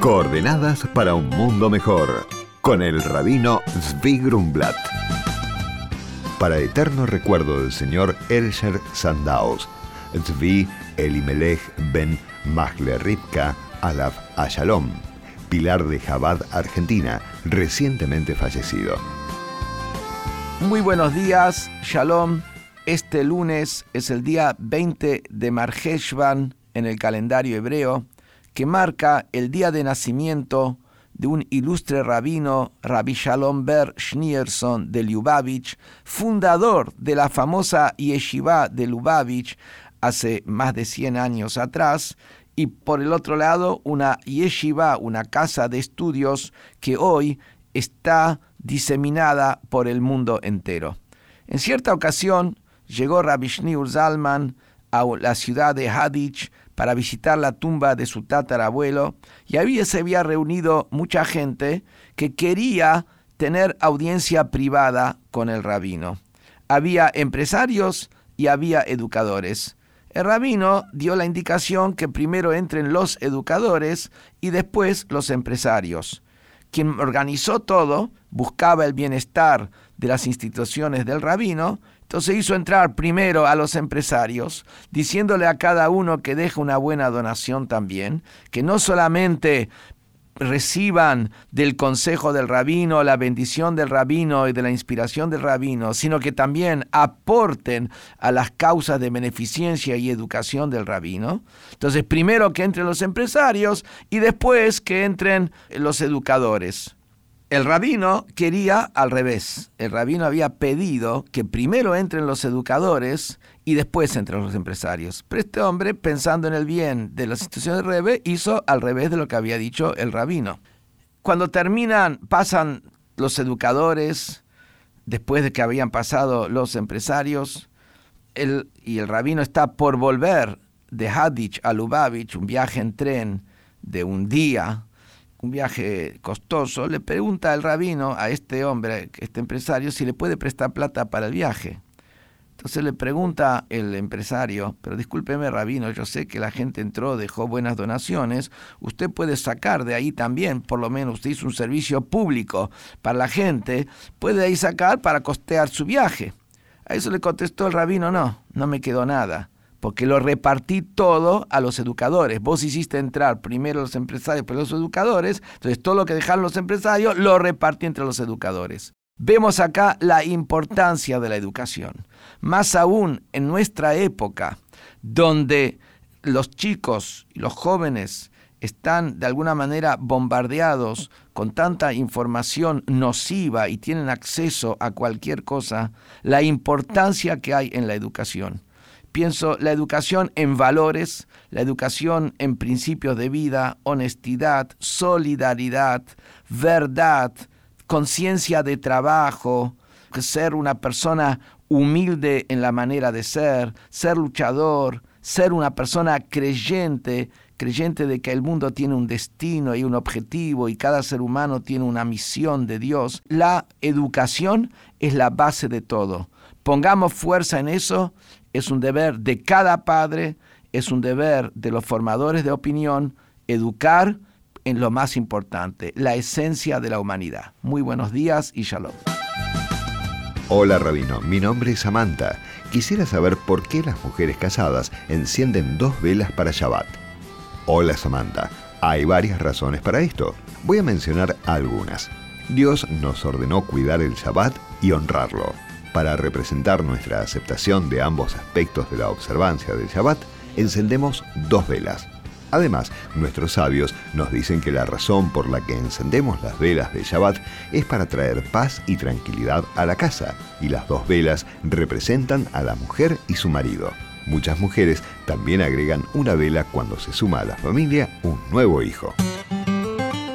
Coordenadas para un mundo mejor. Con el rabino Zvi Grumblat. Para eterno recuerdo del señor Elsher Sandaos, Zvi Elimelech ben Magle Ripka Alav Ashalom, pilar de Jabad, Argentina, recientemente fallecido. Muy buenos días, Shalom. Este lunes es el día 20 de Marheshvan en el calendario hebreo que marca el día de nacimiento de un ilustre rabino, Rabbi Shalom Ber Schneerson de Lubavitch, fundador de la famosa yeshiva de Lubavitch hace más de 100 años atrás, y por el otro lado una yeshiva, una casa de estudios que hoy está diseminada por el mundo entero. En cierta ocasión llegó Rabbi Shneur Zalman a la ciudad de Hadich para visitar la tumba de su tatarabuelo y ahí se había reunido mucha gente que quería tener audiencia privada con el rabino. Había empresarios y había educadores. El rabino dio la indicación que primero entren los educadores y después los empresarios. Quien organizó todo buscaba el bienestar de las instituciones del rabino entonces hizo entrar primero a los empresarios, diciéndole a cada uno que deje una buena donación también, que no solamente reciban del consejo del rabino, la bendición del rabino y de la inspiración del rabino, sino que también aporten a las causas de beneficencia y educación del rabino. Entonces, primero que entren los empresarios y después que entren los educadores. El rabino quería al revés. El rabino había pedido que primero entren los educadores y después entren los empresarios. Pero este hombre, pensando en el bien de la institución del Rebe, hizo al revés de lo que había dicho el rabino. Cuando terminan, pasan los educadores, después de que habían pasado los empresarios, y el rabino está por volver de Hadich a Lubavitch, un viaje en tren de un día, un viaje costoso, le pregunta al rabino a este hombre, este empresario, si le puede prestar plata para el viaje. Entonces le pregunta el empresario, pero discúlpeme rabino, yo sé que la gente entró, dejó buenas donaciones, usted puede sacar de ahí también, por lo menos usted hizo un servicio público para la gente, puede ahí sacar para costear su viaje. A eso le contestó el rabino, no, no me quedó nada porque lo repartí todo a los educadores. Vos hiciste entrar primero los empresarios, pero los educadores, entonces todo lo que dejaron los empresarios lo repartí entre los educadores. Vemos acá la importancia de la educación. Más aún en nuestra época, donde los chicos y los jóvenes están de alguna manera bombardeados con tanta información nociva y tienen acceso a cualquier cosa, la importancia que hay en la educación pienso la educación en valores, la educación en principios de vida, honestidad, solidaridad, verdad, conciencia de trabajo, ser una persona humilde en la manera de ser, ser luchador, ser una persona creyente, creyente de que el mundo tiene un destino y un objetivo y cada ser humano tiene una misión de Dios. La educación es la base de todo. Pongamos fuerza en eso es un deber de cada padre, es un deber de los formadores de opinión educar en lo más importante, la esencia de la humanidad. Muy buenos días y shalom. Hola Rabino, mi nombre es Samantha. Quisiera saber por qué las mujeres casadas encienden dos velas para Shabbat. Hola Samantha, hay varias razones para esto. Voy a mencionar algunas. Dios nos ordenó cuidar el Shabbat y honrarlo. Para representar nuestra aceptación de ambos aspectos de la observancia del Shabbat, encendemos dos velas. Además, nuestros sabios nos dicen que la razón por la que encendemos las velas de Shabbat es para traer paz y tranquilidad a la casa, y las dos velas representan a la mujer y su marido. Muchas mujeres también agregan una vela cuando se suma a la familia un nuevo hijo.